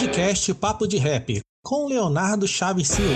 Podcast Papo de Rap, com Leonardo Chaves Silva.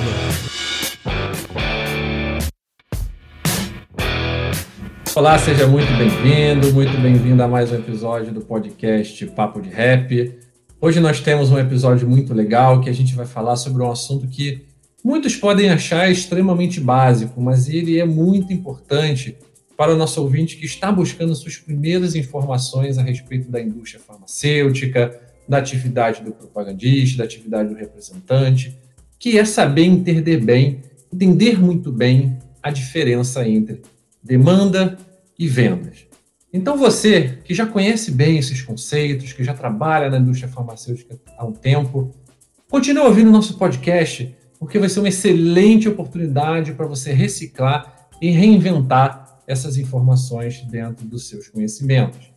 Olá, seja muito bem-vindo, muito bem-vindo a mais um episódio do podcast Papo de Rap. Hoje nós temos um episódio muito legal que a gente vai falar sobre um assunto que muitos podem achar extremamente básico, mas ele é muito importante para o nosso ouvinte que está buscando suas primeiras informações a respeito da indústria farmacêutica, da atividade do propagandista, da atividade do representante, que é saber entender bem, entender muito bem a diferença entre demanda e vendas. Então você que já conhece bem esses conceitos, que já trabalha na indústria farmacêutica há um tempo, continue ouvindo o nosso podcast, porque vai ser uma excelente oportunidade para você reciclar e reinventar essas informações dentro dos seus conhecimentos.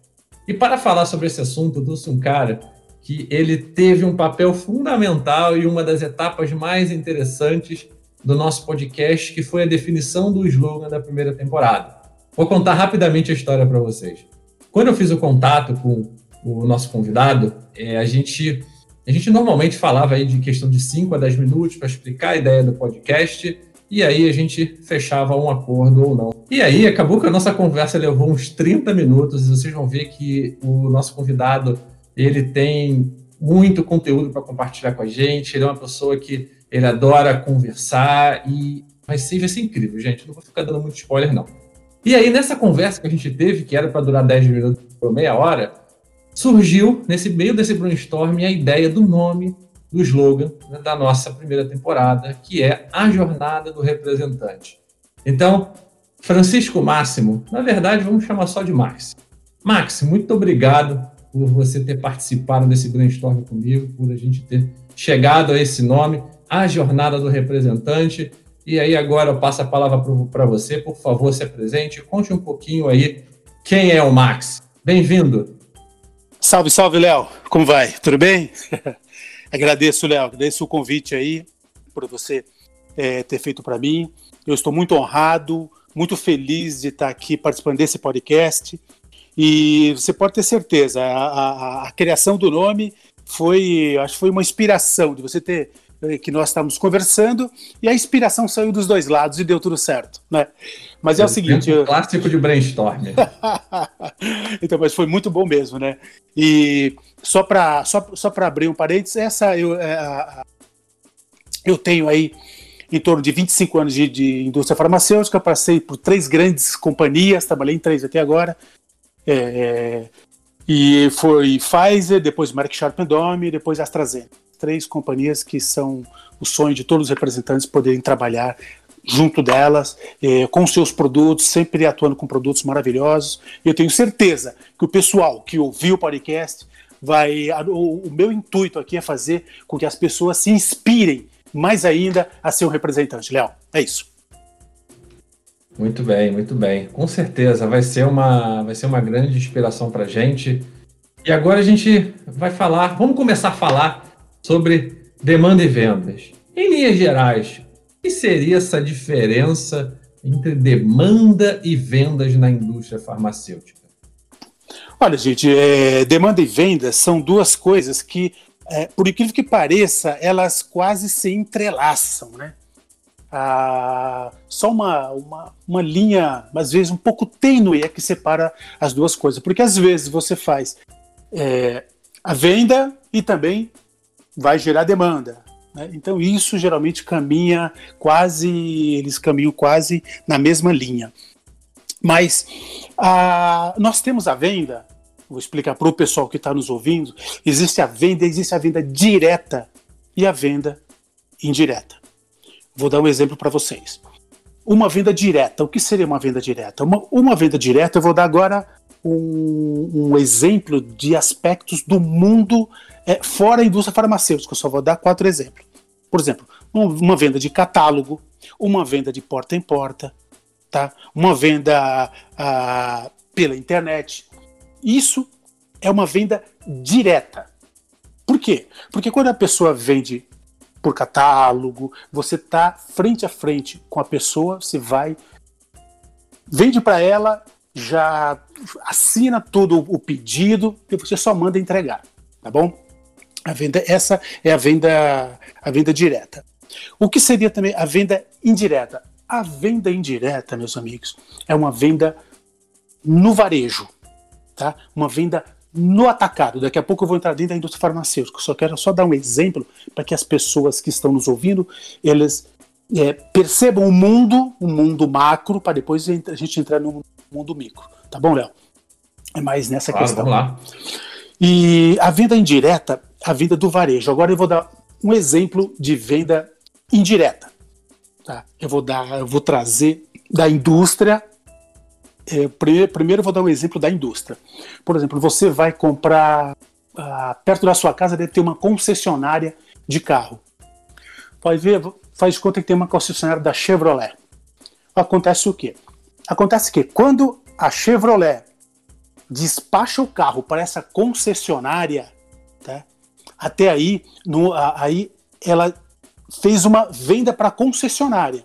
E para falar sobre esse assunto, eu trouxe um cara que ele teve um papel fundamental e uma das etapas mais interessantes do nosso podcast, que foi a definição do slogan da primeira temporada. Vou contar rapidamente a história para vocês. Quando eu fiz o contato com o nosso convidado, é, a gente a gente normalmente falava aí de questão de 5 a 10 minutos para explicar a ideia do podcast e aí a gente fechava um acordo ou não. E aí acabou que a nossa conversa levou uns 30 minutos e vocês vão ver que o nosso convidado ele tem muito conteúdo para compartilhar com a gente, ele é uma pessoa que ele adora conversar e vai ser, vai ser incrível, gente. Não vou ficar dando muito spoiler, não. E aí, nessa conversa que a gente teve, que era para durar 10 minutos por meia hora, surgiu, nesse meio desse brainstorm, a ideia do nome do slogan né, da nossa primeira temporada, que é a jornada do representante. Então, Francisco Máximo, na verdade, vamos chamar só de Max. Max, muito obrigado por você ter participado desse brainstorm comigo, por a gente ter chegado a esse nome, a jornada do representante. E aí agora eu passo a palavra para você, por favor, se apresente, conte um pouquinho aí quem é o Max. Bem-vindo. Salve, salve, Léo. Como vai? Tudo bem? Agradeço, Léo, agradeço o convite aí, por você é, ter feito para mim. Eu estou muito honrado, muito feliz de estar aqui participando desse podcast. E você pode ter certeza, a, a, a criação do nome foi, acho que foi uma inspiração de você ter eh, que nós estávamos conversando e a inspiração saiu dos dois lados e deu tudo certo, né? Mas é, é o seguinte, um clássico de brainstorm. então, mas foi muito bom mesmo, né? E só para só, só para abrir um parênteses, essa eu é, eu tenho aí em torno de 25 anos de, de indústria farmacêutica, passei por três grandes companhias, trabalhei em três até agora. É, é e foi Pfizer, depois Merck Sharp Dome, depois AstraZeneca três companhias que são o sonho de todos os representantes poderem trabalhar junto delas, eh, com seus produtos, sempre atuando com produtos maravilhosos. Eu tenho certeza que o pessoal que ouviu o podcast vai. O, o meu intuito aqui é fazer com que as pessoas se inspirem mais ainda a ser um representante. Léo, é isso. Muito bem, muito bem. Com certeza vai ser uma, vai ser uma grande inspiração para gente. E agora a gente vai falar, vamos começar a falar sobre demanda e vendas. Em linhas gerais, o que seria essa diferença entre demanda e vendas na indústria farmacêutica? Olha, gente, é, demanda e vendas são duas coisas que, é, por incrível que pareça, elas quase se entrelaçam, né? Ah, só uma, uma, uma linha, às vezes, um pouco tênue é que separa as duas coisas. Porque às vezes você faz é, a venda e também vai gerar demanda. Né? Então isso geralmente caminha quase, eles caminham quase na mesma linha. Mas nós temos a venda, vou explicar para o pessoal que está nos ouvindo, existe a venda, existe a venda direta e a venda indireta. Vou dar um exemplo para vocês. Uma venda direta, o que seria uma venda direta? Uma, uma venda direta, eu vou dar agora um, um exemplo de aspectos do mundo é, fora a indústria farmacêutica. Eu só vou dar quatro exemplos. Por exemplo, uma venda de catálogo, uma venda de porta em porta, tá? uma venda ah, pela internet. Isso é uma venda direta. Por quê? Porque quando a pessoa vende por catálogo, você está frente a frente com a pessoa, você vai, vende para ela, já assina todo o pedido e você só manda entregar, tá bom? A venda, essa é a venda, a venda direta. O que seria também a venda indireta? A venda indireta, meus amigos, é uma venda no varejo, tá? Uma venda no atacado. Daqui a pouco eu vou entrar dentro da indústria farmacêutica. Só quero só dar um exemplo para que as pessoas que estão nos ouvindo, eles é, percebam o mundo, o mundo macro, para depois a gente entrar no mundo micro. Tá bom, Léo? É mais nessa claro, questão. Vamos lá. E a venda indireta, a venda do varejo. Agora eu vou dar um exemplo de venda indireta. Tá? Eu vou dar, eu vou trazer da indústria. É, primeiro, vou dar um exemplo da indústria. Por exemplo, você vai comprar ah, perto da sua casa deve ter uma concessionária de carro. Pode ver, faz conta que tem uma concessionária da Chevrolet. Acontece o quê? Acontece que quando a Chevrolet despacha o carro para essa concessionária, tá? até aí, no, aí ela fez uma venda para a concessionária.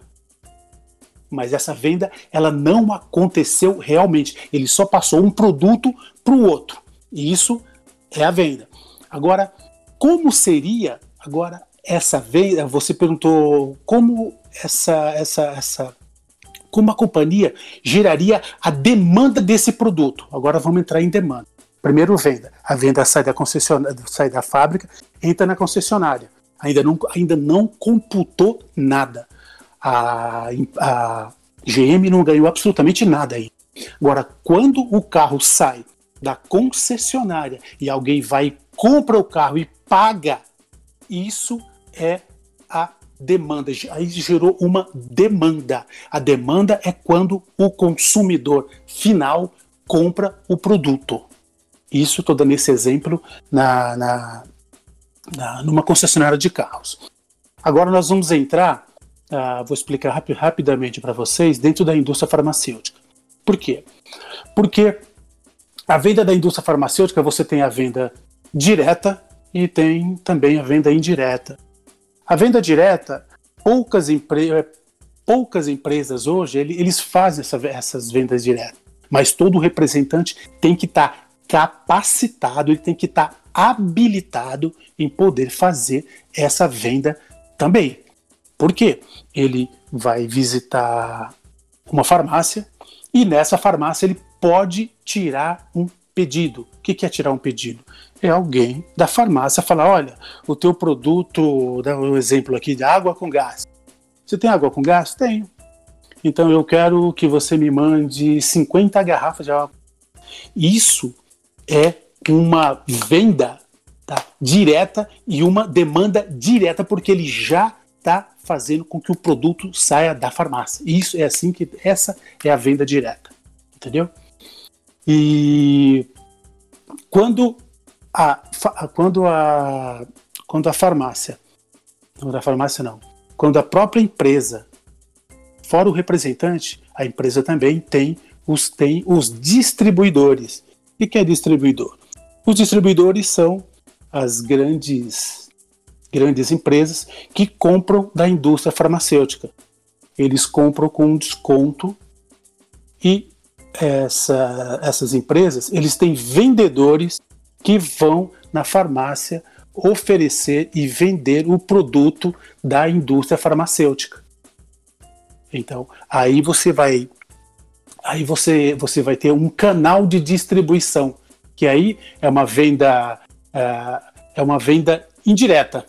Mas essa venda ela não aconteceu realmente. Ele só passou um produto para o outro. E isso é a venda. Agora, como seria agora essa venda, você perguntou como essa, essa, essa, como a companhia geraria a demanda desse produto. Agora vamos entrar em demanda. Primeiro venda, a venda sai da concessionária, sai da fábrica, entra na concessionária. Ainda não, ainda não computou nada. A, a GM não ganhou absolutamente nada aí. Agora, quando o carro sai da concessionária e alguém vai compra o carro e paga, isso é a demanda. Aí gerou uma demanda. A demanda é quando o consumidor final compra o produto. Isso estou dando esse exemplo na, na, na, numa concessionária de carros. Agora nós vamos entrar, uh, vou explicar rap rapidamente para vocês, dentro da indústria farmacêutica. Por quê? Porque a venda da indústria farmacêutica você tem a venda direta e tem também a venda indireta. A venda direta, poucas, empre é, poucas empresas hoje, eles fazem essa, essas vendas diretas, mas todo representante tem que estar tá capacitado, ele tem que estar tá habilitado em poder fazer essa venda também. Por quê? Ele vai visitar uma farmácia e nessa farmácia ele pode tirar um pedido. O que é tirar um pedido? é alguém da farmácia falar: olha, o teu produto, dá um exemplo aqui de água com gás. Você tem água com gás? Tenho. Então eu quero que você me mande 50 garrafas de água. Isso é uma venda tá, direta e uma demanda direta, porque ele já está fazendo com que o produto saia da farmácia. Isso é assim que essa é a venda direta, entendeu? E quando a, quando a quando a farmácia, não a farmácia não, quando a própria empresa, fora o representante, a empresa também tem os tem os distribuidores. O que é distribuidor? Os distribuidores são as grandes grandes empresas que compram da indústria farmacêutica. Eles compram com desconto e essa, essas empresas eles têm vendedores que vão na farmácia oferecer e vender o produto da indústria farmacêutica. Então, aí você vai aí você, você vai ter um canal de distribuição, que aí é uma venda é, é uma venda indireta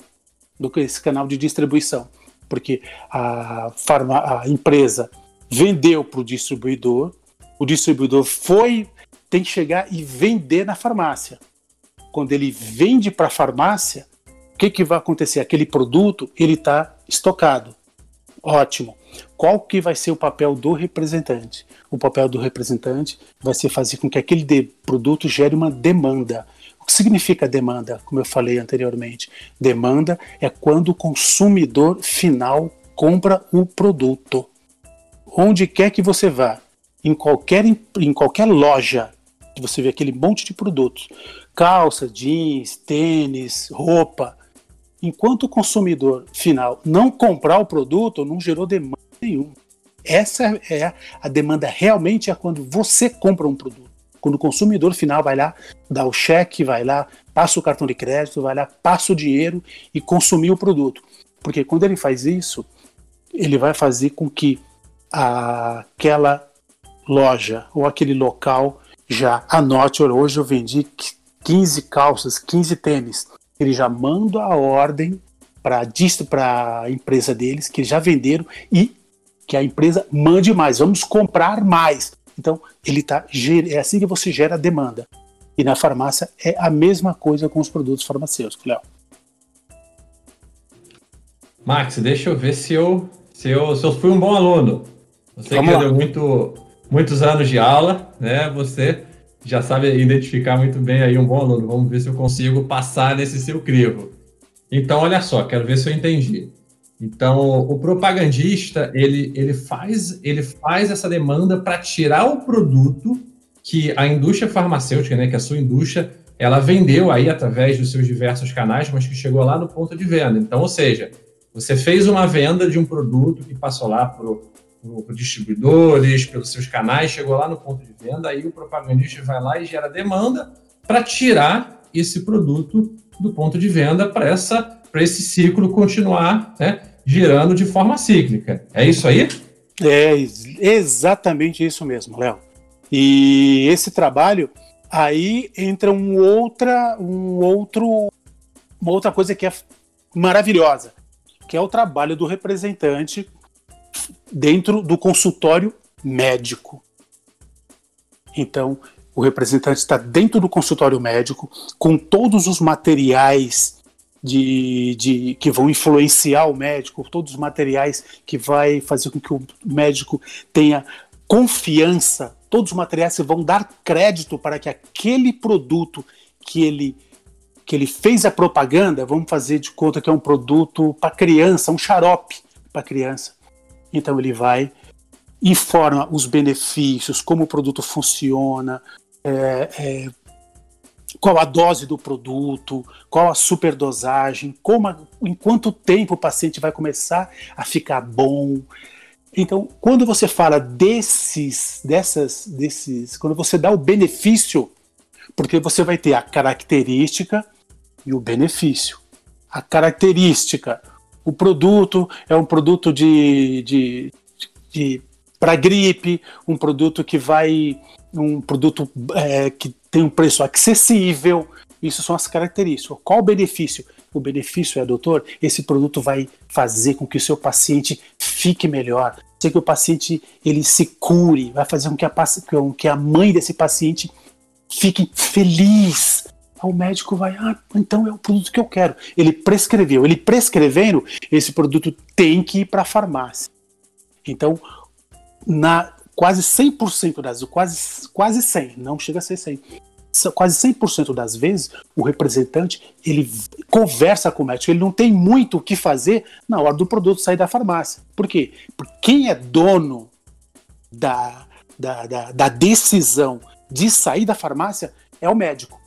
do que esse canal de distribuição, porque a, farma, a empresa vendeu para o distribuidor, o distribuidor foi tem que chegar e vender na farmácia quando ele vende para a farmácia, o que, que vai acontecer? Aquele produto ele está estocado. Ótimo. Qual que vai ser o papel do representante? O papel do representante vai ser fazer com que aquele produto gere uma demanda. O que significa demanda? Como eu falei anteriormente, demanda é quando o consumidor final compra o produto. Onde quer que você vá, em qualquer, em qualquer loja, que você vê aquele monte de produtos, calça, jeans, tênis, roupa. Enquanto o consumidor final não comprar o produto, não gerou demanda nenhuma. Essa é a demanda realmente é quando você compra um produto. Quando o consumidor final vai lá, dá o cheque, vai lá, passa o cartão de crédito, vai lá, passa o dinheiro e consumir o produto. Porque quando ele faz isso, ele vai fazer com que aquela loja ou aquele local já anote, hoje eu vendi 15 calças, 15 tênis. Ele já manda a ordem para a empresa deles, que já venderam, e que a empresa mande mais, vamos comprar mais. Então, ele tá, é assim que você gera demanda. E na farmácia é a mesma coisa com os produtos farmacêuticos, Léo. Max, deixa eu ver se eu, se eu, se eu fui um bom aluno. Você Vamos que deu muito, muitos anos de aula, né? Você já sabe identificar muito bem aí um bom aluno. Vamos ver se eu consigo passar nesse seu crivo. Então, olha só, quero ver se eu entendi. Então, o propagandista, ele, ele, faz, ele faz essa demanda para tirar o produto que a indústria farmacêutica, né, que a sua indústria, ela vendeu aí através dos seus diversos canais, mas que chegou lá no ponto de venda. Então, ou seja, você fez uma venda de um produto que passou lá para por distribuidores, pelos seus canais, chegou lá no ponto de venda, aí o propagandista vai lá e gera demanda para tirar esse produto do ponto de venda para essa para esse ciclo continuar né, girando de forma cíclica. É isso aí? É exatamente isso mesmo, Léo. E esse trabalho aí entra um outra, um outro, uma outra coisa que é maravilhosa, que é o trabalho do representante dentro do consultório médico. Então, o representante está dentro do consultório médico com todos os materiais de, de, que vão influenciar o médico, todos os materiais que vai fazer com que o médico tenha confiança, todos os materiais que vão dar crédito para que aquele produto que ele que ele fez a propaganda, vamos fazer de conta que é um produto para criança, um xarope para criança. Então ele vai informa os benefícios, como o produto funciona, é, é, qual a dose do produto, qual a superdosagem, como a, em quanto tempo o paciente vai começar a ficar bom. Então, quando você fala desses, dessas, desses, quando você dá o benefício, porque você vai ter a característica e o benefício. A característica, o produto é um produto de, de, de para gripe, um produto que vai, um produto é, que tem um preço acessível. Isso são as características. Qual o benefício? O benefício é, doutor, esse produto vai fazer com que o seu paciente fique melhor, fazer que o paciente ele se cure, vai fazer com que a, com que a mãe desse paciente fique feliz, o médico vai, ah, então é o produto que eu quero. Ele prescreveu. Ele prescrevendo, esse produto tem que ir para a farmácia. Então, na quase 100% das quase quase 100, não chega a ser 100. Quase 100% das vezes, o representante ele conversa com o médico, ele não tem muito o que fazer na hora do produto sair da farmácia. Por quê? Porque quem é dono da, da, da, da decisão de sair da farmácia é o médico.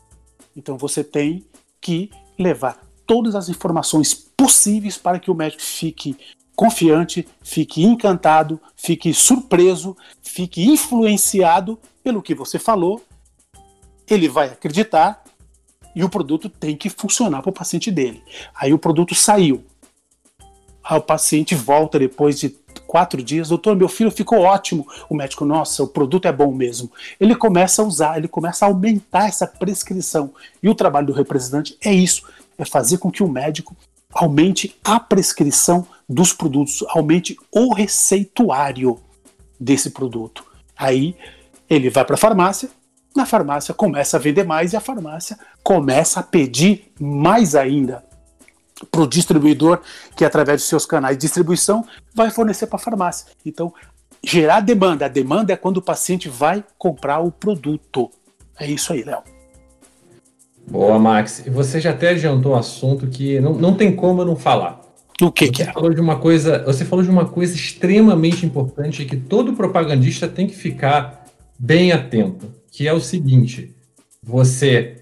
Então você tem que levar todas as informações possíveis para que o médico fique confiante, fique encantado, fique surpreso, fique influenciado pelo que você falou. Ele vai acreditar e o produto tem que funcionar para o paciente dele. Aí o produto saiu. Aí o paciente volta depois de quatro dias, doutor, meu filho ficou ótimo. O médico, nossa, o produto é bom mesmo. Ele começa a usar, ele começa a aumentar essa prescrição. E o trabalho do representante é isso: é fazer com que o médico aumente a prescrição dos produtos, aumente o receituário desse produto. Aí ele vai para a farmácia, na farmácia começa a vender mais e a farmácia começa a pedir mais ainda para o distribuidor, que através dos seus canais de distribuição vai fornecer para a farmácia. Então, gerar demanda. A demanda é quando o paciente vai comprar o produto. É isso aí, Léo. Boa, Max. Você já até adiantou o assunto que não, não tem como eu não falar. O que, você que é? Falou de uma coisa, você falou de uma coisa extremamente importante que todo propagandista tem que ficar bem atento, que é o seguinte: você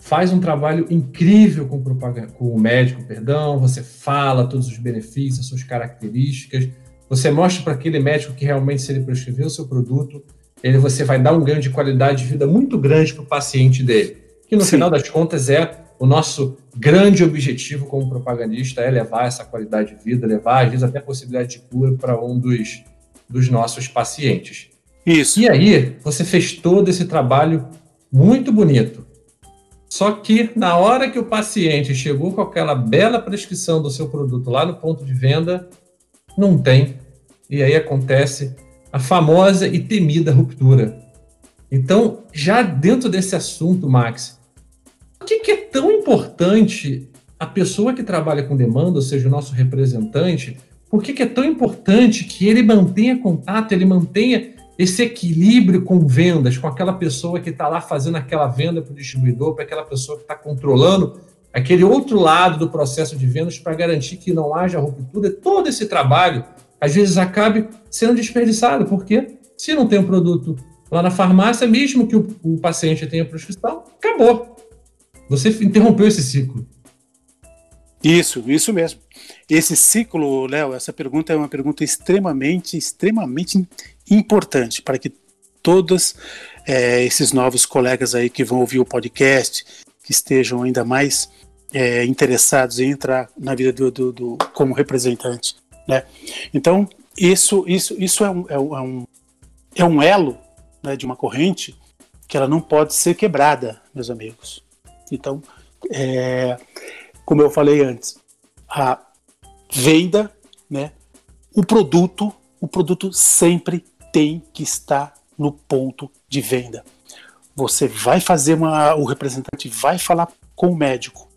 faz um trabalho incrível com, com o médico, perdão, você fala todos os benefícios, as suas características, você mostra para aquele médico que realmente se ele prescrever o seu produto, ele você vai dar um ganho de qualidade de vida muito grande para o paciente dele. Que no Sim. final das contas é o nosso grande objetivo como propagandista é levar essa qualidade de vida, levar às vezes até a possibilidade de cura para um dos, dos nossos pacientes. Isso. E aí, você fez todo esse trabalho muito bonito. Só que na hora que o paciente chegou com aquela bela prescrição do seu produto lá no ponto de venda, não tem. E aí acontece a famosa e temida ruptura. Então, já dentro desse assunto, Max, por que, que é tão importante a pessoa que trabalha com demanda, ou seja, o nosso representante, por que, que é tão importante que ele mantenha contato, ele mantenha esse equilíbrio com vendas, com aquela pessoa que está lá fazendo aquela venda para o distribuidor, para aquela pessoa que está controlando aquele outro lado do processo de vendas para garantir que não haja ruptura, todo esse trabalho às vezes acabe sendo desperdiçado, porque se não tem um produto lá na farmácia, mesmo que o, o paciente tenha prescrição, acabou. Você interrompeu esse ciclo. Isso, isso mesmo. Esse ciclo, Léo, essa pergunta é uma pergunta extremamente, extremamente importante para que todos é, esses novos colegas aí que vão ouvir o podcast, que estejam ainda mais é, interessados em entrar na vida do, do, do, como representante, né? Então isso isso isso é um, é um, é um elo né, de uma corrente que ela não pode ser quebrada, meus amigos. Então, é, como eu falei antes, a venda, né, o produto, o produto sempre tem que estar no ponto de venda. Você vai fazer uma. O representante vai falar com o médico.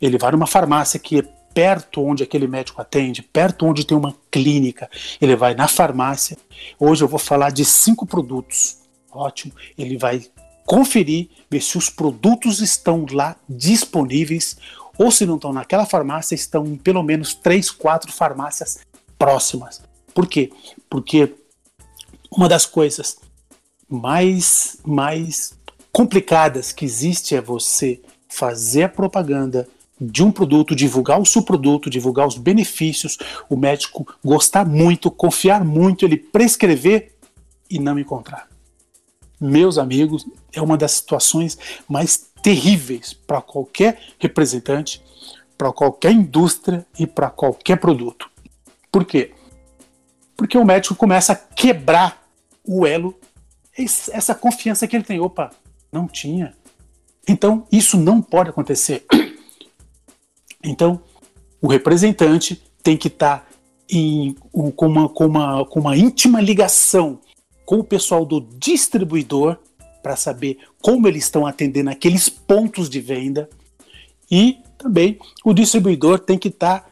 Ele vai numa farmácia que é perto onde aquele médico atende, perto onde tem uma clínica. Ele vai na farmácia. Hoje eu vou falar de cinco produtos. Ótimo. Ele vai conferir, ver se os produtos estão lá disponíveis ou se não estão naquela farmácia, estão em pelo menos três, quatro farmácias próximas. Por quê? Porque uma das coisas mais, mais complicadas que existe é você fazer a propaganda de um produto, divulgar o seu produto, divulgar os benefícios, o médico gostar muito, confiar muito, ele prescrever e não encontrar. Meus amigos, é uma das situações mais terríveis para qualquer representante, para qualquer indústria e para qualquer produto. Por quê? Porque o médico começa a quebrar o elo, essa confiança que ele tem. Opa, não tinha. Então, isso não pode acontecer. Então, o representante tem que estar tá em, com, uma, com, uma, com uma íntima ligação com o pessoal do distribuidor para saber como eles estão atendendo aqueles pontos de venda. E também o distribuidor tem que estar tá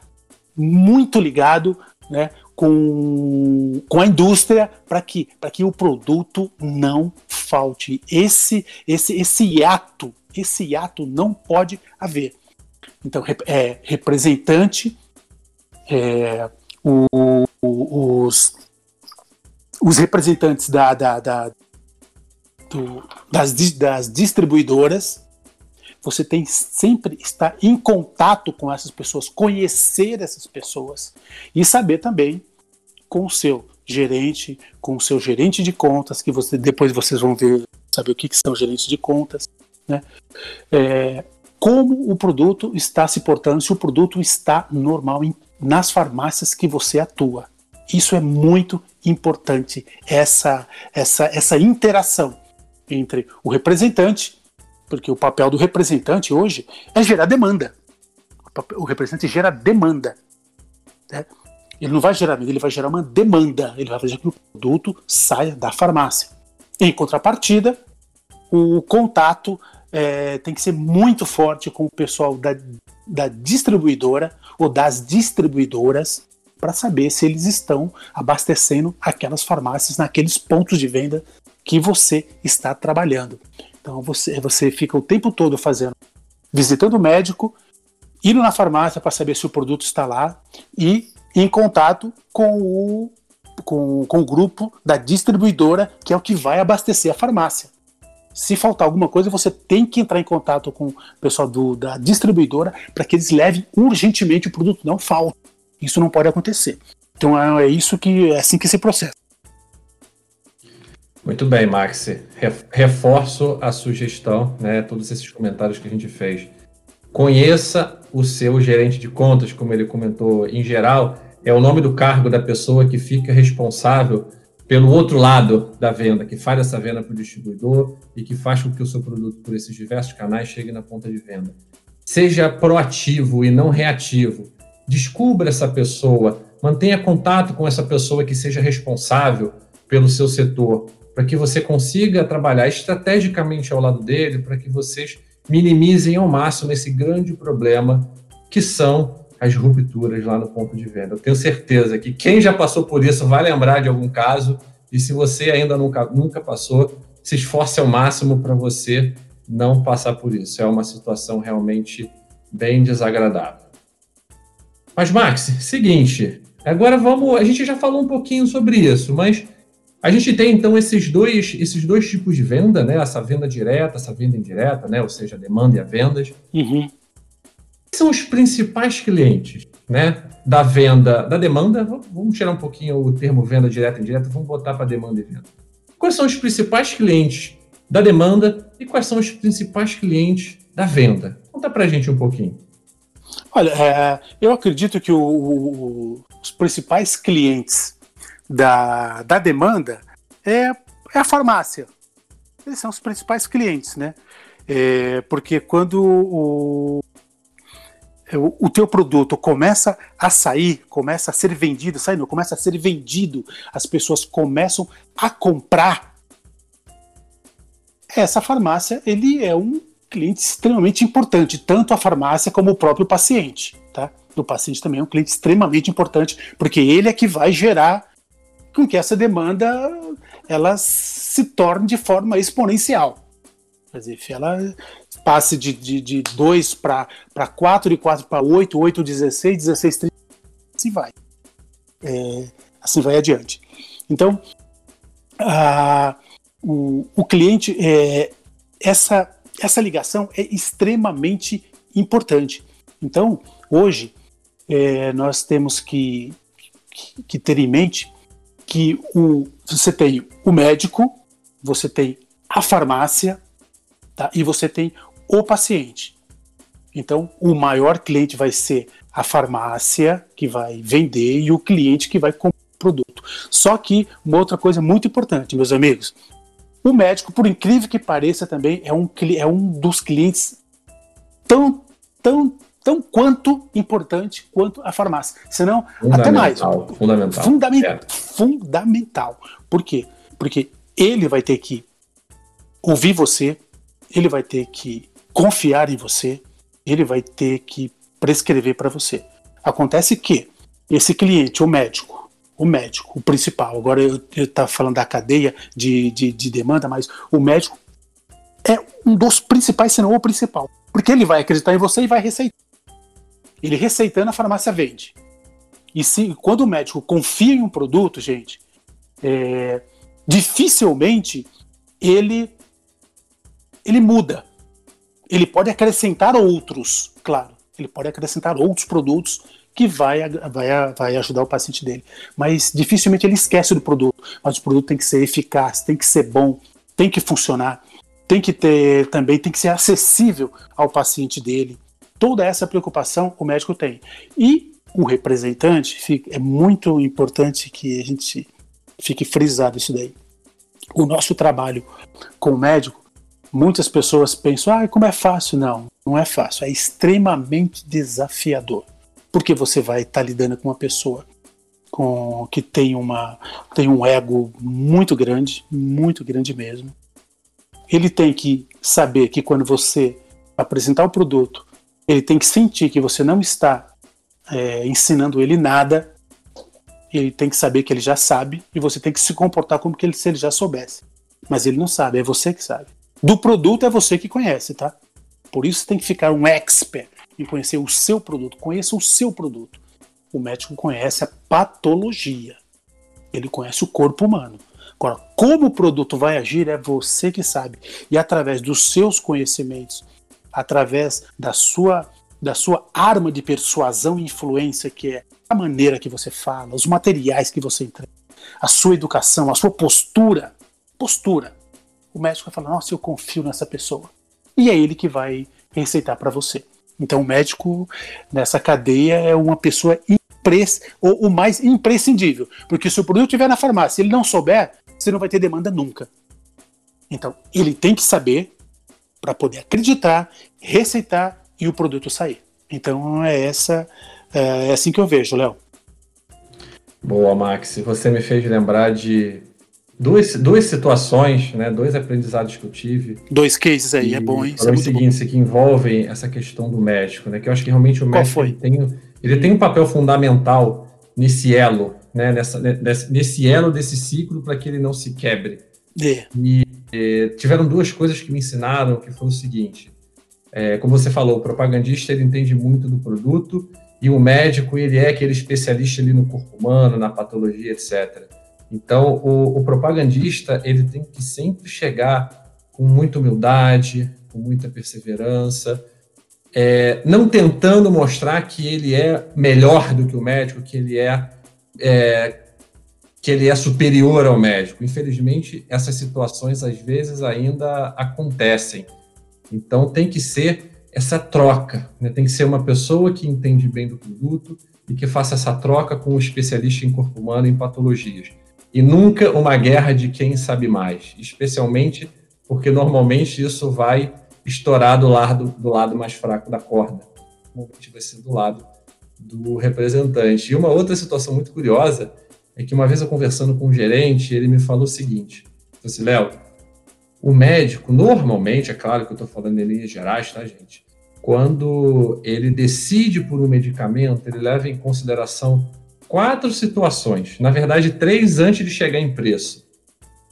muito ligado né, com, com a indústria para que, que o produto não falte. Esse, esse, esse hiato, esse hiato não pode haver. Então, é, representante, é, o, o, os, os representantes da, da, da do, das, das distribuidoras, você tem sempre estar em contato com essas pessoas, conhecer essas pessoas e saber também com o seu gerente, com o seu gerente de contas, que você depois vocês vão ver, saber o que, que são gerentes de contas, né? É, como o produto está se portando, se o produto está normal em, nas farmácias que você atua. Isso é muito importante, essa, essa, essa interação entre o representante, porque o papel do representante hoje é gerar demanda. O representante gera demanda. Né? Ele não vai gerar ele vai gerar uma demanda. Ele vai fazer que o produto saia da farmácia. Em contrapartida, o contato é, tem que ser muito forte com o pessoal da, da distribuidora ou das distribuidoras para saber se eles estão abastecendo aquelas farmácias naqueles pontos de venda que você está trabalhando. Então você, você fica o tempo todo fazendo, visitando o médico, indo na farmácia para saber se o produto está lá e em contato com o, com, com o grupo da distribuidora, que é o que vai abastecer a farmácia. Se faltar alguma coisa, você tem que entrar em contato com o pessoal do, da distribuidora para que eles levem urgentemente o produto, não falta. Isso não pode acontecer. Então é, é isso que é assim que se processa. Muito bem, Maxi. Reforço a sugestão, né? Todos esses comentários que a gente fez. Conheça o seu gerente de contas, como ele comentou, em geral, é o nome do cargo da pessoa que fica responsável pelo outro lado da venda, que faz essa venda para o distribuidor e que faz com que o seu produto, por esses diversos canais, chegue na ponta de venda. Seja proativo e não reativo. Descubra essa pessoa, mantenha contato com essa pessoa que seja responsável pelo seu setor, para que você consiga trabalhar estrategicamente ao lado dele, para que vocês minimizem ao máximo esse grande problema que são as rupturas lá no ponto de venda. Eu tenho certeza que quem já passou por isso vai lembrar de algum caso, e se você ainda nunca, nunca passou, se esforce ao máximo para você não passar por isso. É uma situação realmente bem desagradável. Mas, Max, seguinte, agora vamos. A gente já falou um pouquinho sobre isso, mas a gente tem então esses dois, esses dois tipos de venda, né? Essa venda direta, essa venda indireta, né? Ou seja, a demanda e a vendas. Uhum. São os principais clientes, né? Da venda, da demanda. Vamos tirar um pouquinho o termo venda direta e indireta, vamos botar para demanda e venda. Quais são os principais clientes da demanda e quais são os principais clientes da venda? Conta para a gente um pouquinho. Olha, é, eu acredito que o, o, os principais clientes da, da demanda é, é a farmácia. Eles são os principais clientes, né? É, porque quando o, o, o teu produto começa a sair, começa a ser vendido, sai não, começa a ser vendido, as pessoas começam a comprar. Essa farmácia, ele é um cliente extremamente importante, tanto a farmácia como o próprio paciente, tá? O paciente também é um cliente extremamente importante, porque ele é que vai gerar com que essa demanda ela se torne de forma exponencial. Quer dizer, ela passe de 2 de, de para 4, de 4 para 8, 8, 16, 16, 30, assim vai. É, assim vai adiante. Então, a, o, o cliente, é, essa, essa ligação é extremamente importante. Então, hoje, é, nós temos que, que, que ter em mente que o, você tem o médico, você tem a farmácia tá? e você tem o paciente. Então, o maior cliente vai ser a farmácia que vai vender e o cliente que vai comprar o produto. Só que uma outra coisa muito importante, meus amigos, o médico, por incrível que pareça, também é um, é um dos clientes tão, tão tão quanto importante quanto a farmácia. Senão, até mais. Fundamental. Fundament, é. Fundamental. Por quê? Porque ele vai ter que ouvir você, ele vai ter que confiar em você, ele vai ter que prescrever para você. Acontece que esse cliente, o médico, o médico, o principal, agora eu estou falando da cadeia de, de, de demanda, mas o médico é um dos principais, se não o principal. Porque ele vai acreditar em você e vai receitar. Ele receitando, a farmácia vende. E se, quando o médico confia em um produto, gente, é, dificilmente ele, ele muda. Ele pode acrescentar outros, claro. Ele pode acrescentar outros produtos que vai, vai, vai ajudar o paciente dele. Mas dificilmente ele esquece do produto. Mas o produto tem que ser eficaz, tem que ser bom, tem que funcionar, tem que ter também, tem que ser acessível ao paciente dele. Toda essa preocupação o médico tem. E o representante, é muito importante que a gente fique frisado isso daí. O nosso trabalho com o médico, muitas pessoas pensam, ah, como é fácil? Não, não é fácil, é extremamente desafiador. Porque você vai estar tá lidando com uma pessoa com, que tem, uma, tem um ego muito grande, muito grande mesmo. Ele tem que saber que quando você apresentar o produto, ele tem que sentir que você não está é, ensinando ele nada. Ele tem que saber que ele já sabe e você tem que se comportar como que ele, se ele já soubesse. Mas ele não sabe, é você que sabe. Do produto é você que conhece, tá? Por isso tem que ficar um expert em conhecer o seu produto. Conheça o seu produto. O médico conhece a patologia. Ele conhece o corpo humano. Agora, como o produto vai agir é você que sabe. E através dos seus conhecimentos através da sua da sua arma de persuasão e influência, que é a maneira que você fala, os materiais que você entrega, a sua educação, a sua postura, postura. O médico vai falar: Nossa, eu confio nessa pessoa. E é ele que vai receitar para você. Então, o médico nessa cadeia é uma pessoa impres, ou o mais imprescindível. Porque se o produto estiver na farmácia e ele não souber, você não vai ter demanda nunca. Então, ele tem que saber para poder acreditar, receitar e o produto sair. Então, é essa é, é assim que eu vejo, Léo. Boa, Max. Você me fez lembrar de duas, duas situações, né, dois aprendizados que eu tive. Dois cases aí, é bom, hein? Foram é seguintes, que envolvem essa questão do médico, né, que eu acho que realmente o médico ele tem, ele tem um papel fundamental nesse elo, né, nessa, nesse, nesse elo desse ciclo para que ele não se quebre. É. E, e, tiveram duas coisas que me ensinaram, que foi o seguinte, é, como você falou, o propagandista ele entende muito do produto e o médico ele é aquele especialista ali no corpo humano, na patologia, etc. Então, o, o, propagandista ele tem que sempre chegar com muita humildade, com muita perseverança, é, não tentando mostrar que ele é melhor do que o médico, que ele é, é, que ele é superior ao médico. Infelizmente, essas situações às vezes ainda acontecem. Então, tem que ser essa troca, né? tem que ser uma pessoa que entende bem do produto e que faça essa troca com um especialista em corpo humano em patologias e nunca uma guerra de quem sabe mais, especialmente porque normalmente isso vai estourar do lado, do lado mais fraco da corda. Normalmente vai ser do lado do representante. E uma outra situação muito curiosa é que uma vez eu conversando com um gerente, ele me falou o seguinte: assim, Léo, o médico, normalmente, é claro que eu estou falando em linhas gerais, tá, gente? Quando ele decide por um medicamento, ele leva em consideração quatro situações, na verdade, três antes de chegar em preço.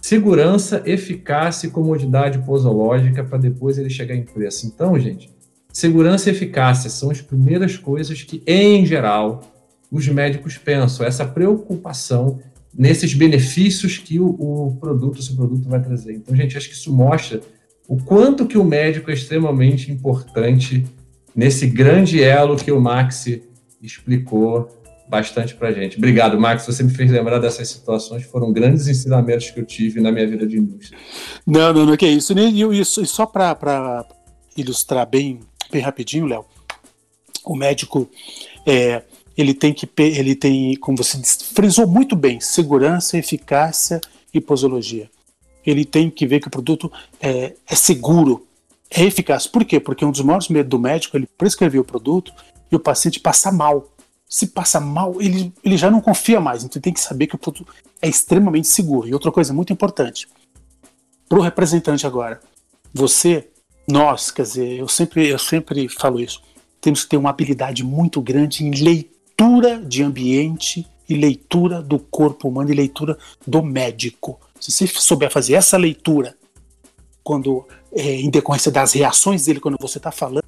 Segurança, eficácia e comodidade posológica para depois ele chegar em preço. Então, gente, segurança e eficácia são as primeiras coisas que, em geral, os médicos pensam, essa preocupação nesses benefícios que o, o produto, o produto vai trazer. Então, gente, acho que isso mostra o quanto que o médico é extremamente importante nesse grande elo que o Max explicou bastante para gente. Obrigado, Max. Você me fez lembrar dessas situações, foram grandes ensinamentos que eu tive na minha vida de indústria. Não, não, não que é isso. E, só para ilustrar bem, bem rapidinho, Léo, o médico é, ele tem que ele tem, como você frisou muito bem, segurança, eficácia e posologia. Ele tem que ver que o produto é, é seguro, é eficaz. Por quê? Porque um dos maiores medos do médico é ele prescrever o produto e o paciente passa mal se passa mal, ele, ele já não confia mais. Então tem que saber que o produto é extremamente seguro. E outra coisa muito importante, para o representante agora, você, nós, quer dizer, eu sempre, eu sempre falo isso, temos que ter uma habilidade muito grande em leitura de ambiente e leitura do corpo humano e leitura do médico. Se você souber fazer essa leitura, quando é, em decorrência das reações dele quando você está falando,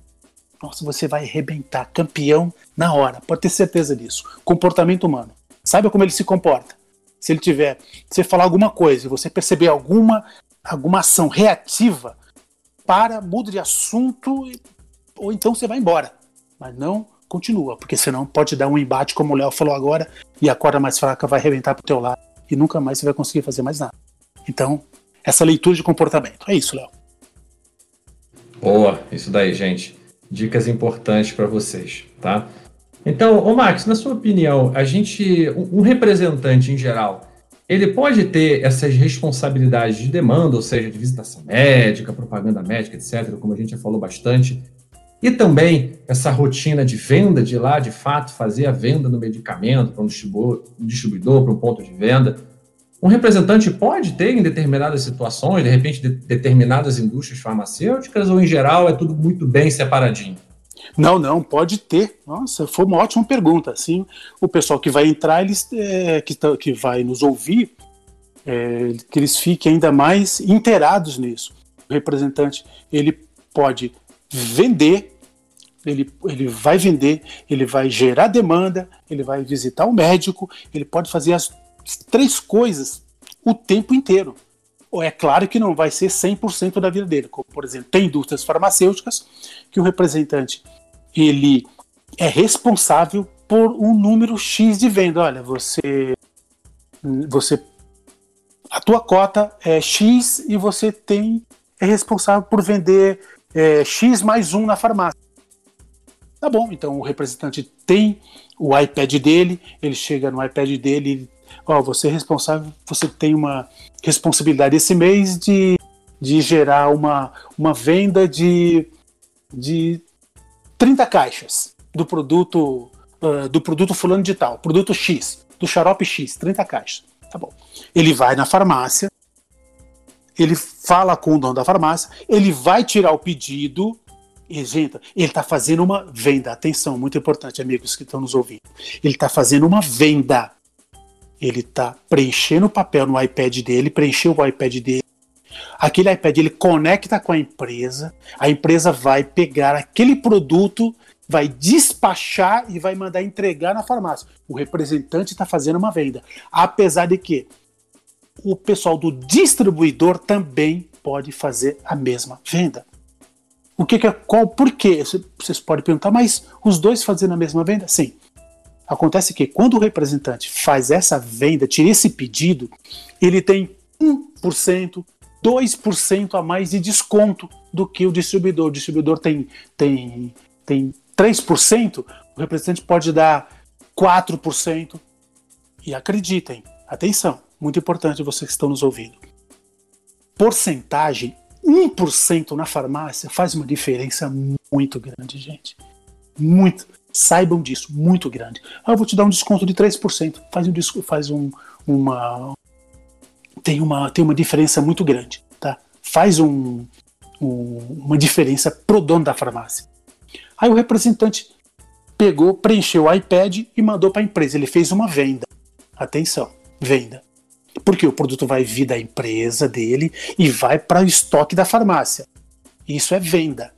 nossa, você vai arrebentar, campeão na hora, pode ter certeza disso. Comportamento humano. Saiba como ele se comporta. Se ele tiver, se você falar alguma coisa e você perceber alguma, alguma ação reativa, para, muda de assunto ou então você vai embora. Mas não continua, porque senão pode dar um embate, como o Léo falou agora, e a corda mais fraca vai arrebentar pro teu lado e nunca mais você vai conseguir fazer mais nada. Então, essa leitura de comportamento. É isso, Léo. Boa, isso daí, gente dicas importantes para vocês, tá? Então, o Max, na sua opinião, a gente, um representante em geral, ele pode ter essas responsabilidades de demanda, ou seja, de visitação médica, propaganda médica, etc., como a gente já falou bastante, e também essa rotina de venda, de lá, de fato, fazer a venda do medicamento para um distribuidor, para um ponto de venda. Um representante pode ter, em determinadas situações, de repente, de determinadas indústrias farmacêuticas, ou em geral é tudo muito bem separadinho? Não, não, pode ter. Nossa, foi uma ótima pergunta. Assim, o pessoal que vai entrar, eles, é, que, tá, que vai nos ouvir, é, que eles fiquem ainda mais inteirados nisso. O representante ele pode vender, ele, ele vai vender, ele vai gerar demanda, ele vai visitar o médico, ele pode fazer as três coisas o tempo inteiro. É claro que não vai ser 100% da vida dele, como por exemplo, tem indústrias farmacêuticas que o representante ele é responsável por um número X de venda. Olha, você você a tua cota é X e você tem é responsável por vender é, X mais um na farmácia. Tá bom, então o representante tem o iPad dele, ele chega no iPad dele, ó, você é responsável, você tem uma responsabilidade esse mês de, de gerar uma, uma venda de, de 30 caixas do produto uh, do produto fulano de tal, produto X, do xarope X, 30 caixas. Tá bom. Ele vai na farmácia, ele fala com o dono da farmácia, ele vai tirar o pedido. E, gente, ele está fazendo uma venda. Atenção, muito importante, amigos que estão nos ouvindo. Ele está fazendo uma venda. Ele está preenchendo o papel no iPad dele, preencheu o iPad dele. Aquele iPad ele conecta com a empresa, a empresa vai pegar aquele produto, vai despachar e vai mandar entregar na farmácia. O representante está fazendo uma venda. Apesar de que o pessoal do distribuidor também pode fazer a mesma venda. O que, que é qual? Por quê? Vocês podem perguntar, mas os dois fazendo a mesma venda? Sim. Acontece que quando o representante faz essa venda, tira esse pedido, ele tem 1%, 2% a mais de desconto do que o distribuidor. O distribuidor tem, tem, tem 3%, o representante pode dar 4%. E acreditem, atenção, muito importante vocês que estão nos ouvindo. Porcentagem, 1% na farmácia faz uma diferença muito grande, gente. Muito. Saibam disso, muito grande. Ah, eu vou te dar um desconto de 3%. Faz um, faz um, uma, tem uma, tem uma diferença muito grande. Tá? Faz um, um, uma diferença pro dono da farmácia. Aí o representante pegou, preencheu o iPad e mandou para a empresa. Ele fez uma venda. Atenção, venda. Porque o produto vai vir da empresa dele e vai para o estoque da farmácia. Isso é venda.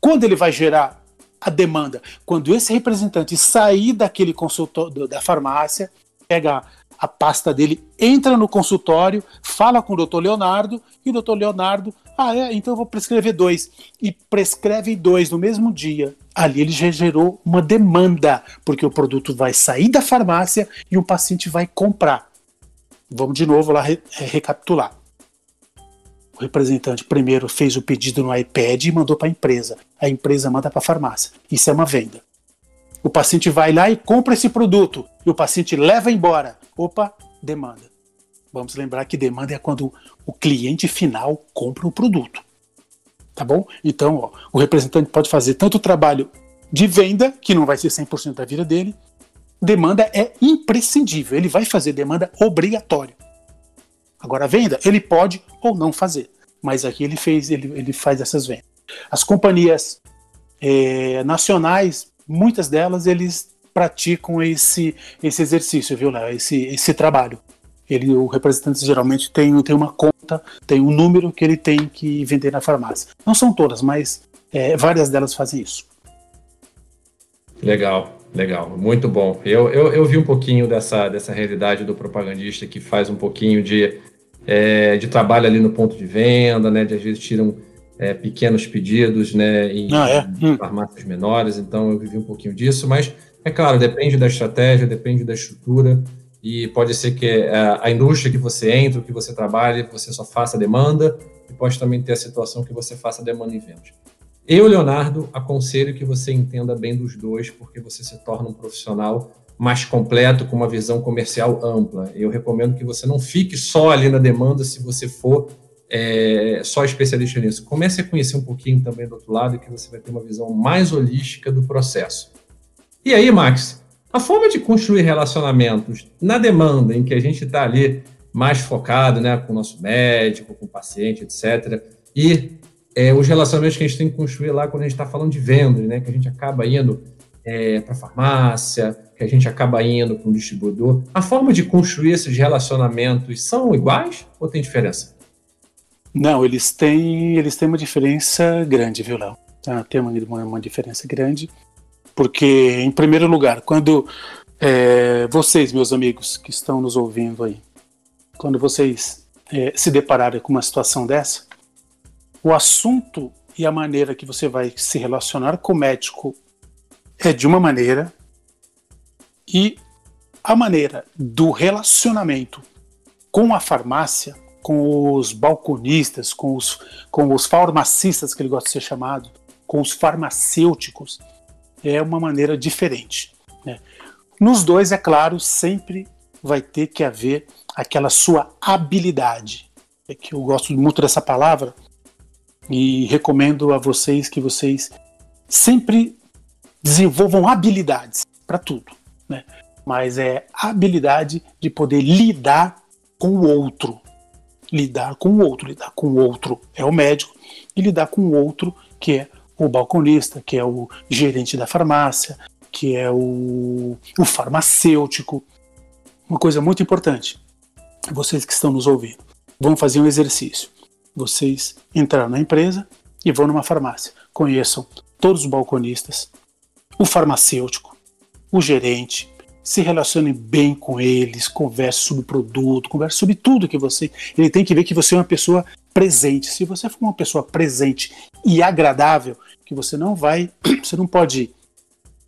Quando ele vai gerar a demanda? Quando esse representante sair daquele consultor da farmácia, pega a pasta dele, entra no consultório, fala com o doutor Leonardo e o doutor Leonardo, ah, é, então eu vou prescrever dois. E prescreve dois no mesmo dia. Ali ele já gerou uma demanda, porque o produto vai sair da farmácia e o paciente vai comprar. Vamos de novo lá re recapitular. O representante primeiro fez o pedido no iPad e mandou para a empresa. A empresa manda para a farmácia. Isso é uma venda. O paciente vai lá e compra esse produto e o paciente leva embora. Opa, demanda. Vamos lembrar que demanda é quando o cliente final compra o produto. Tá bom? Então, ó, o representante pode fazer tanto trabalho de venda, que não vai ser 100% da vida dele, demanda é imprescindível. Ele vai fazer demanda obrigatório. Agora, a venda, ele pode ou não fazer. Mas aqui ele fez, ele, ele faz essas vendas. As companhias é, nacionais, muitas delas, eles praticam esse, esse exercício, viu, Léo? Esse, esse trabalho. Ele, o representante geralmente tem, tem uma conta, tem um número que ele tem que vender na farmácia. Não são todas, mas é, várias delas fazem isso. Legal. Legal, muito bom. Eu, eu, eu, vi um pouquinho dessa, dessa realidade do propagandista que faz um pouquinho de, é, de trabalho ali no ponto de venda, né? De às vezes tiram é, pequenos pedidos né, em, ah, é? hum. farmácias menores, então eu vivi um pouquinho disso, mas é claro, depende da estratégia, depende da estrutura, e pode ser que a, é, a indústria que você entra, que você trabalhe, você só faça demanda, e pode também ter a situação que você faça demanda em vendas. Eu, Leonardo, aconselho que você entenda bem dos dois, porque você se torna um profissional mais completo, com uma visão comercial ampla. Eu recomendo que você não fique só ali na demanda se você for é, só especialista nisso. Comece a conhecer um pouquinho também do outro lado, que você vai ter uma visão mais holística do processo. E aí, Max, a forma de construir relacionamentos na demanda, em que a gente está ali mais focado né, com o nosso médico, com o paciente, etc., e é, os relacionamentos que a gente tem que construir lá quando a gente está falando de vendas, né? Que a gente acaba indo é, para a farmácia, que a gente acaba indo para um distribuidor. A forma de construir esses relacionamentos são iguais ou tem diferença? Não, eles têm, eles têm uma diferença grande, viu, Léo? Ah, tem uma, uma, uma, diferença grande, porque, em primeiro lugar, quando é, vocês, meus amigos que estão nos ouvindo aí, quando vocês é, se depararem com uma situação dessa, o assunto e a maneira que você vai se relacionar com o médico é de uma maneira e a maneira do relacionamento com a farmácia, com os balconistas, com os, com os farmacistas, que ele gosta de ser chamado, com os farmacêuticos, é uma maneira diferente. Né? Nos dois, é claro, sempre vai ter que haver aquela sua habilidade. É que eu gosto muito dessa palavra e recomendo a vocês que vocês sempre desenvolvam habilidades para tudo, né? Mas é habilidade de poder lidar com o outro, lidar com o outro, lidar com o outro é o médico e lidar com o outro que é o balconista, que é o gerente da farmácia, que é o, o farmacêutico. Uma coisa muito importante, vocês que estão nos ouvindo, vão fazer um exercício. Vocês entraram na empresa e vão numa farmácia. Conheçam todos os balconistas, o farmacêutico, o gerente, se relacione bem com eles, converse sobre o produto, converse sobre tudo que você. Ele tem que ver que você é uma pessoa presente. Se você for uma pessoa presente e agradável, que você não vai, você não pode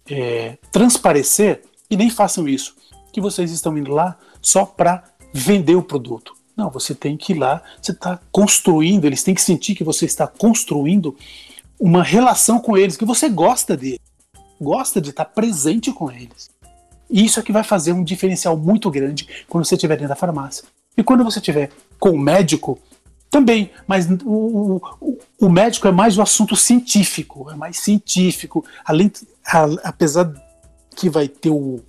é, transparecer e nem façam isso, que vocês estão indo lá só para vender o produto. Não, você tem que ir lá, você está construindo, eles têm que sentir que você está construindo uma relação com eles, que você gosta deles, gosta de estar presente com eles. E isso é que vai fazer um diferencial muito grande quando você estiver dentro da farmácia. E quando você estiver com o médico, também, mas o, o, o, médico é mais o assunto científico, é mais científico, além, a, apesar que vai ter o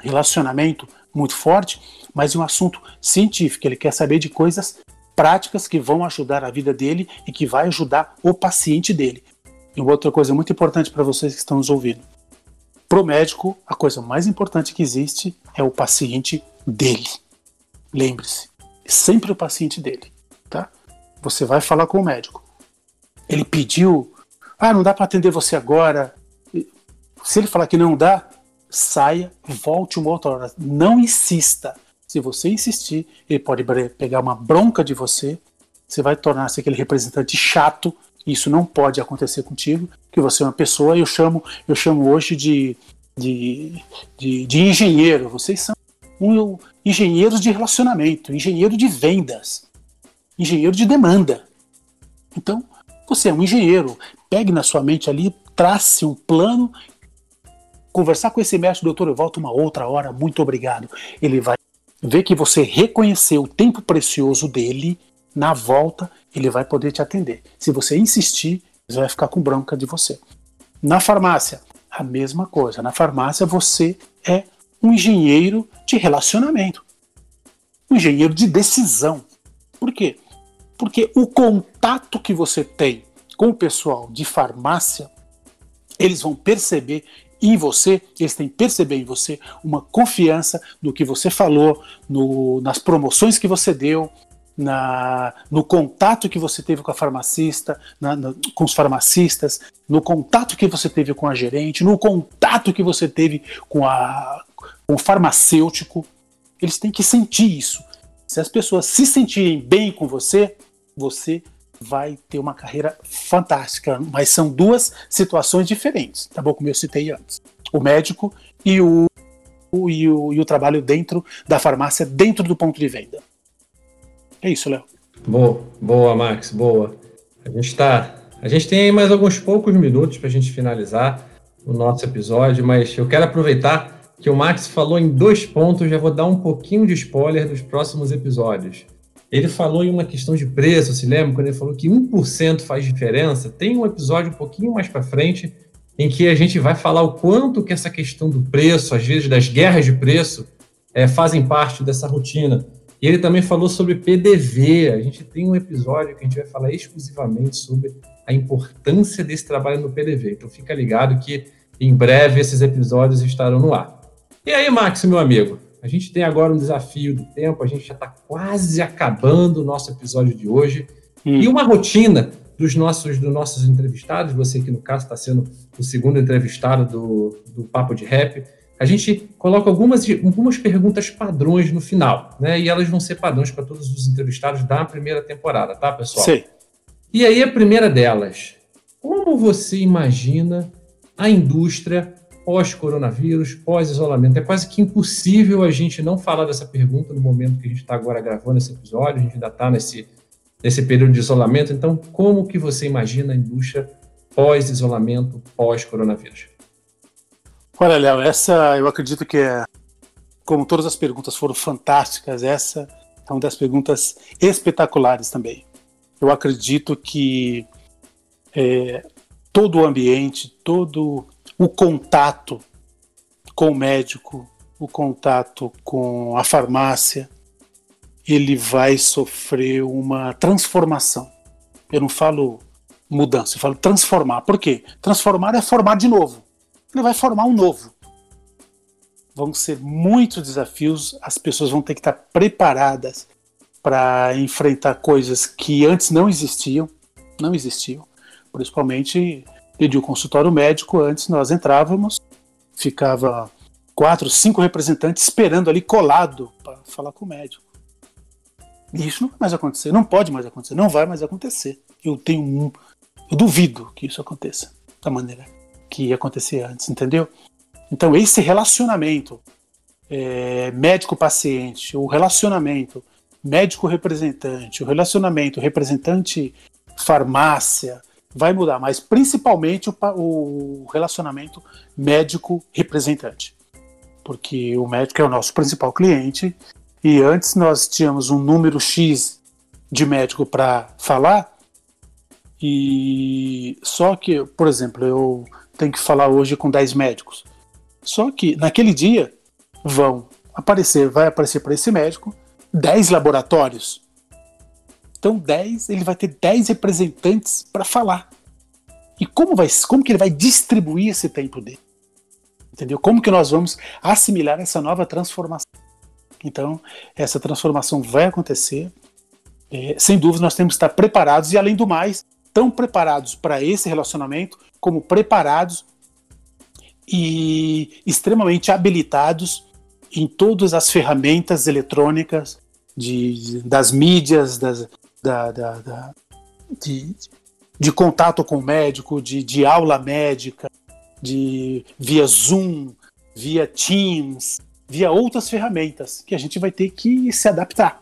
relacionamento muito forte, mas é um assunto científico. Ele quer saber de coisas práticas que vão ajudar a vida dele e que vai ajudar o paciente dele. E outra coisa muito importante para vocês que estão nos ouvindo. Para o médico, a coisa mais importante que existe é o paciente dele. Lembre-se, sempre o paciente dele, tá? Você vai falar com o médico. Ele pediu, ah, não dá para atender você agora. Se ele falar que não dá, saia, volte uma outra hora. Não insista. Se você insistir, ele pode pegar uma bronca de você. Você vai tornar-se aquele representante chato isso não pode acontecer contigo, que você é uma pessoa, eu chamo, eu chamo hoje de, de, de, de engenheiro. Vocês são um, engenheiros de relacionamento, engenheiro de vendas, engenheiro de demanda. Então, você é um engenheiro. Pegue na sua mente ali, trace um plano. Conversar com esse mestre, doutor, eu volto uma outra hora, muito obrigado. Ele vai ver que você reconheceu o tempo precioso dele na volta ele vai poder te atender. Se você insistir, ele vai ficar com bronca de você. Na farmácia, a mesma coisa. Na farmácia, você é um engenheiro de relacionamento, um engenheiro de decisão. Por quê? Porque o contato que você tem com o pessoal de farmácia, eles vão perceber em você, eles têm que perceber em você uma confiança no que você falou, no, nas promoções que você deu, na, no contato que você teve com a farmacista, na, na, com os farmacistas, no contato que você teve com a gerente, no contato que você teve com, a, com o farmacêutico. Eles têm que sentir isso. Se as pessoas se sentirem bem com você, você vai ter uma carreira fantástica. Mas são duas situações diferentes, tá bom? Como eu citei antes. O médico e o, o, e o, e o trabalho dentro da farmácia, dentro do ponto de venda. É isso, Léo. Boa, boa, Max, boa. A gente tá. A gente tem mais alguns poucos minutos para a gente finalizar o nosso episódio, mas eu quero aproveitar que o Max falou em dois pontos, já vou dar um pouquinho de spoiler dos próximos episódios. Ele falou em uma questão de preço, se lembra? Quando ele falou que 1% faz diferença, tem um episódio um pouquinho mais para frente em que a gente vai falar o quanto que essa questão do preço, às vezes das guerras de preço, é, fazem parte dessa rotina. E ele também falou sobre PDV. A gente tem um episódio que a gente vai falar exclusivamente sobre a importância desse trabalho no PDV. Então fica ligado que em breve esses episódios estarão no ar. E aí, Max, meu amigo, a gente tem agora um desafio do tempo, a gente já está quase acabando o nosso episódio de hoje. Hum. E uma rotina dos nossos, dos nossos entrevistados, você que no caso está sendo o segundo entrevistado do, do Papo de Rap, a gente coloca algumas, algumas perguntas padrões no final, né? E elas vão ser padrões para todos os entrevistados da primeira temporada, tá, pessoal? Sim. E aí, a primeira delas, como você imagina a indústria pós-coronavírus, pós-isolamento. É quase que impossível a gente não falar dessa pergunta no momento que a gente está agora gravando esse episódio, a gente ainda está nesse, nesse período de isolamento. Então, como que você imagina a indústria pós-isolamento, pós-coronavírus? Olha, Léo, essa eu acredito que é, como todas as perguntas foram fantásticas, essa é uma das perguntas espetaculares também. Eu acredito que é, todo o ambiente, todo o contato com o médico, o contato com a farmácia, ele vai sofrer uma transformação. Eu não falo mudança, eu falo transformar. Por quê? Transformar é formar de novo ele vai formar um novo. Vão ser muitos desafios, as pessoas vão ter que estar preparadas para enfrentar coisas que antes não existiam, não existiam. Principalmente pedir o consultório médico, antes nós entrávamos, ficava quatro, cinco representantes esperando ali colado para falar com o médico. E isso não vai mais acontecer, não pode mais acontecer, não vai mais acontecer. Eu tenho um, eu duvido que isso aconteça da maneira que ia acontecer antes, entendeu? Então, esse relacionamento é, médico-paciente, o relacionamento médico-representante, o relacionamento representante-farmácia, vai mudar, mas principalmente o, o relacionamento médico-representante. Porque o médico é o nosso principal cliente e antes nós tínhamos um número X de médico para falar e só que, por exemplo, eu tem que falar hoje com 10 médicos. Só que naquele dia vão aparecer, vai aparecer para esse médico 10 laboratórios. Então 10, ele vai ter 10 representantes para falar. E como vai, como que ele vai distribuir esse tempo dele? Entendeu? Como que nós vamos assimilar essa nova transformação? Então, essa transformação vai acontecer. É, sem dúvida, nós temos que estar preparados e, além do mais, tão preparados para esse relacionamento como preparados e extremamente habilitados em todas as ferramentas eletrônicas de, das mídias, das, da, da, da de, de, contato com o médico, de, de aula médica, de via Zoom, via Teams, via outras ferramentas que a gente vai ter que se adaptar.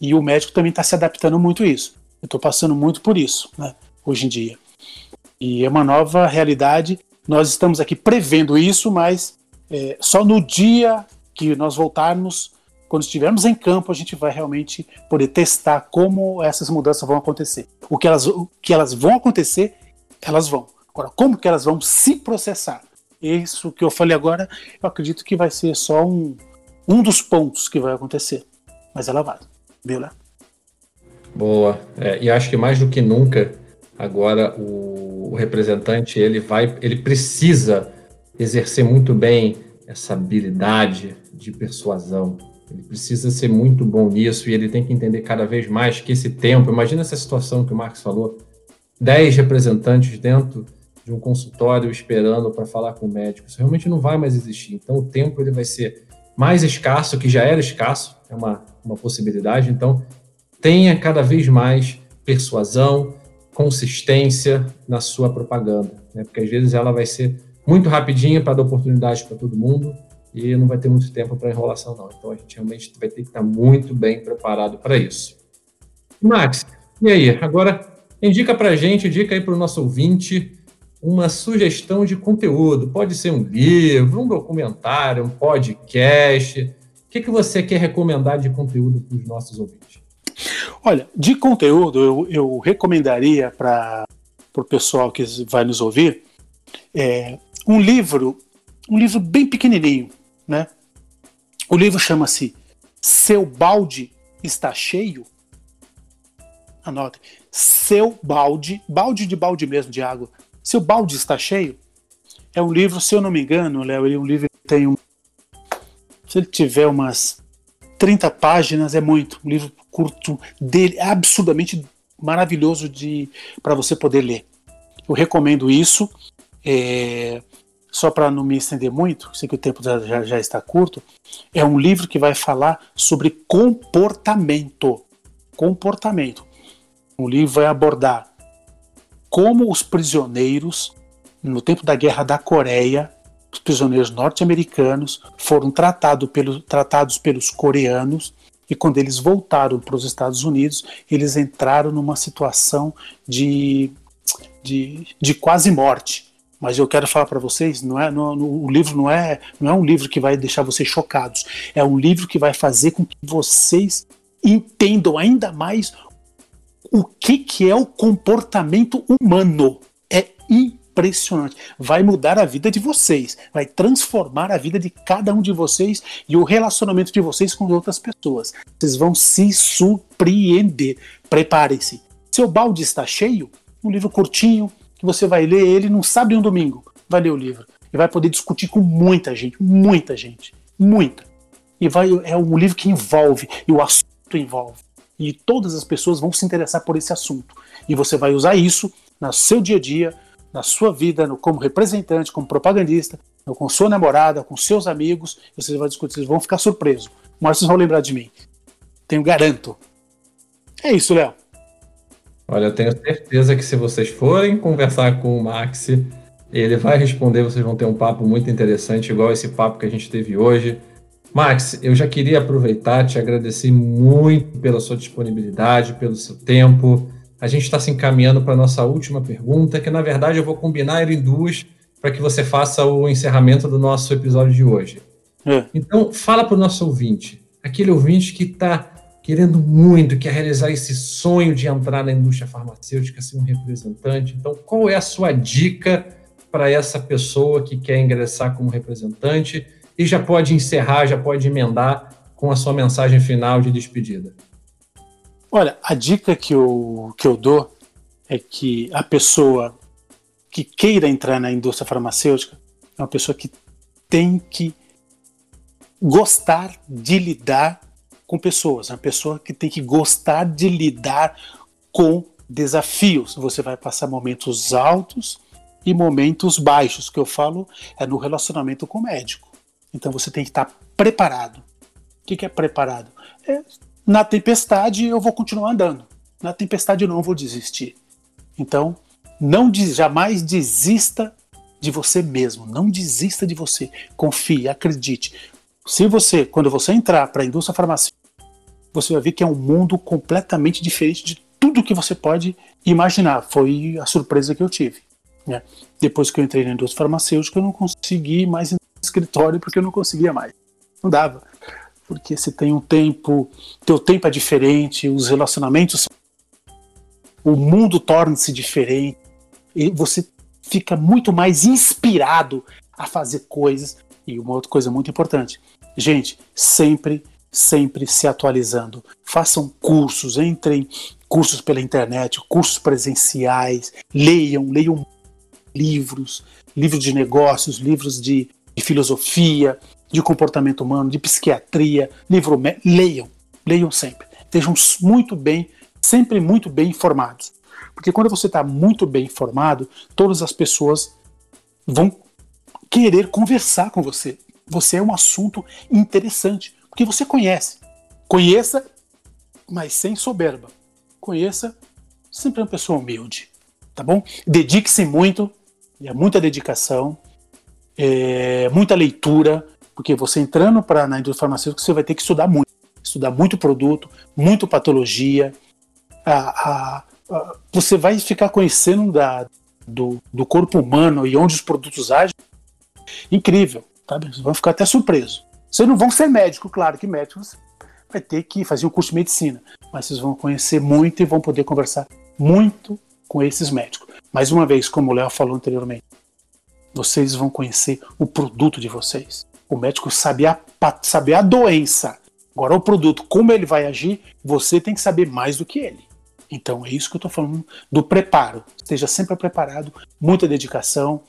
E o médico também está se adaptando muito a isso. Eu estou passando muito por isso, né, hoje em dia. E é uma nova realidade. Nós estamos aqui prevendo isso, mas é, só no dia que nós voltarmos, quando estivermos em campo, a gente vai realmente poder testar como essas mudanças vão acontecer. O que elas, o que elas vão acontecer, elas vão. Agora, como que elas vão se processar? Isso que eu falei agora, eu acredito que vai ser só um, um dos pontos que vai acontecer. Mas ela vai. Beleza? Boa. É, e acho que mais do que nunca, agora o, o, representante ele vai, ele precisa exercer muito bem essa habilidade de persuasão. Ele precisa ser muito bom nisso e ele tem que entender cada vez mais que esse tempo. Imagina essa situação que o Marcos falou: 10 representantes dentro de um consultório esperando para falar com o médico. Isso realmente não vai mais existir. Então o tempo ele vai ser mais escasso, que já era escasso, é uma, uma possibilidade. Então tenha cada vez mais persuasão, consistência na sua propaganda, né? porque às vezes ela vai ser muito rapidinha para dar oportunidade para todo mundo e não vai ter muito tempo para enrolação não. Então a gente realmente vai ter que estar muito bem preparado para isso. Max, e aí? Agora indica para a gente, indica aí para o nosso ouvinte uma sugestão de conteúdo. Pode ser um livro, um documentário, um podcast. O que, que você quer recomendar de conteúdo para os nossos ouvintes? Olha, de conteúdo, eu, eu recomendaria para o pessoal que vai nos ouvir é, um livro, um livro bem pequenininho, né? O livro chama-se Seu Balde Está Cheio. Anote. Seu balde, balde de balde mesmo de água. Seu balde está cheio. É um livro, se eu não me engano, Léo, ele é um livro que tem um. Se ele tiver umas 30 páginas, é muito. Um livro curto dele, absurdamente maravilhoso de para você poder ler. Eu recomendo isso. É, só para não me estender muito, sei que o tempo já, já está curto, é um livro que vai falar sobre comportamento. Comportamento. O livro vai abordar como os prisioneiros, no tempo da Guerra da Coreia, os prisioneiros norte-americanos foram tratado pelo, tratados pelos coreanos e quando eles voltaram para os Estados Unidos, eles entraram numa situação de, de, de quase morte. Mas eu quero falar para vocês, não é, não, o livro não é, não é um livro que vai deixar vocês chocados. É um livro que vai fazer com que vocês entendam ainda mais o que, que é o comportamento humano. É impressionante. Vai mudar a vida de vocês, vai transformar a vida de cada um de vocês e o relacionamento de vocês com outras pessoas. Vocês vão se surpreender. Preparem-se. Seu balde está cheio, um livro curtinho, que você vai ler ele não sabe um domingo. Vai ler o livro. E vai poder discutir com muita gente, muita gente, muita. E vai, é um livro que envolve, e o assunto envolve. E todas as pessoas vão se interessar por esse assunto. E você vai usar isso no seu dia a dia, na sua vida, no, como representante, como propagandista, com sua namorada, com seus amigos, vocês vão discutir, vocês vão ficar surpresos. Mas vocês vão lembrar de mim. Tenho garanto. É isso, Léo. Olha, eu tenho certeza que se vocês forem conversar com o Max, ele vai responder, vocês vão ter um papo muito interessante, igual esse papo que a gente teve hoje. Max, eu já queria aproveitar, te agradecer muito pela sua disponibilidade, pelo seu tempo, a gente está se encaminhando para a nossa última pergunta, que na verdade eu vou combinar em duas para que você faça o encerramento do nosso episódio de hoje. É. Então, fala para o nosso ouvinte, aquele ouvinte que está querendo muito, quer realizar esse sonho de entrar na indústria farmacêutica, ser um representante. Então, qual é a sua dica para essa pessoa que quer ingressar como representante e já pode encerrar, já pode emendar com a sua mensagem final de despedida? Olha, a dica que eu, que eu dou é que a pessoa que queira entrar na indústria farmacêutica é uma pessoa que tem que gostar de lidar com pessoas, é uma pessoa que tem que gostar de lidar com desafios. Você vai passar momentos altos e momentos baixos, que eu falo é no relacionamento com o médico. Então você tem que estar preparado. O que é preparado? É na tempestade eu vou continuar andando. Na tempestade eu não vou desistir. Então, não jamais desista de você mesmo. Não desista de você. Confie, acredite. Se você, quando você entrar para a indústria farmacêutica, você vai ver que é um mundo completamente diferente de tudo que você pode imaginar. Foi a surpresa que eu tive. Né? Depois que eu entrei na indústria farmacêutica, eu não consegui mais ir no escritório porque eu não conseguia mais. Não dava porque você tem um tempo, teu tempo é diferente, os relacionamentos, o mundo torna-se diferente e você fica muito mais inspirado a fazer coisas. E uma outra coisa muito importante, gente, sempre, sempre se atualizando. Façam cursos, entrem cursos pela internet, cursos presenciais, leiam, leiam livros, livros de negócios, livros de, de filosofia, de comportamento humano, de psiquiatria, livro leiam, leiam sempre. Estejam muito bem, sempre muito bem informados. Porque quando você está muito bem informado, todas as pessoas vão querer conversar com você. Você é um assunto interessante, porque você conhece. Conheça, mas sem soberba. Conheça sempre uma pessoa humilde, tá bom? Dedique-se muito, é muita dedicação, é, muita leitura, porque você entrando para na indústria farmacêutica, você vai ter que estudar muito. Estudar muito produto, muito patologia. A, a, a, você vai ficar conhecendo da, do, do corpo humano e onde os produtos agem. Incrível, sabe? Vocês vão ficar até surpresos. Vocês não vão ser médico, claro que médico você vai ter que fazer um curso de medicina, mas vocês vão conhecer muito e vão poder conversar muito com esses médicos. Mais uma vez, como o Léo falou anteriormente, vocês vão conhecer o produto de vocês. O médico sabe a, sabe a doença. Agora, o produto, como ele vai agir, você tem que saber mais do que ele. Então, é isso que eu estou falando do preparo. Esteja sempre preparado, muita dedicação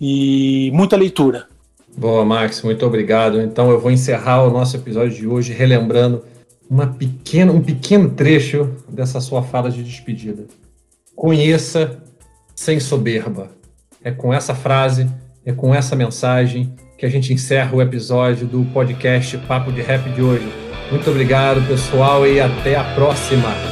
e muita leitura. Boa, Max, muito obrigado. Então, eu vou encerrar o nosso episódio de hoje relembrando uma pequena, um pequeno trecho dessa sua fala de despedida. Conheça sem soberba. É com essa frase, é com essa mensagem que a gente encerra o episódio do podcast Papo de Rap de hoje. Muito obrigado, pessoal, e até a próxima!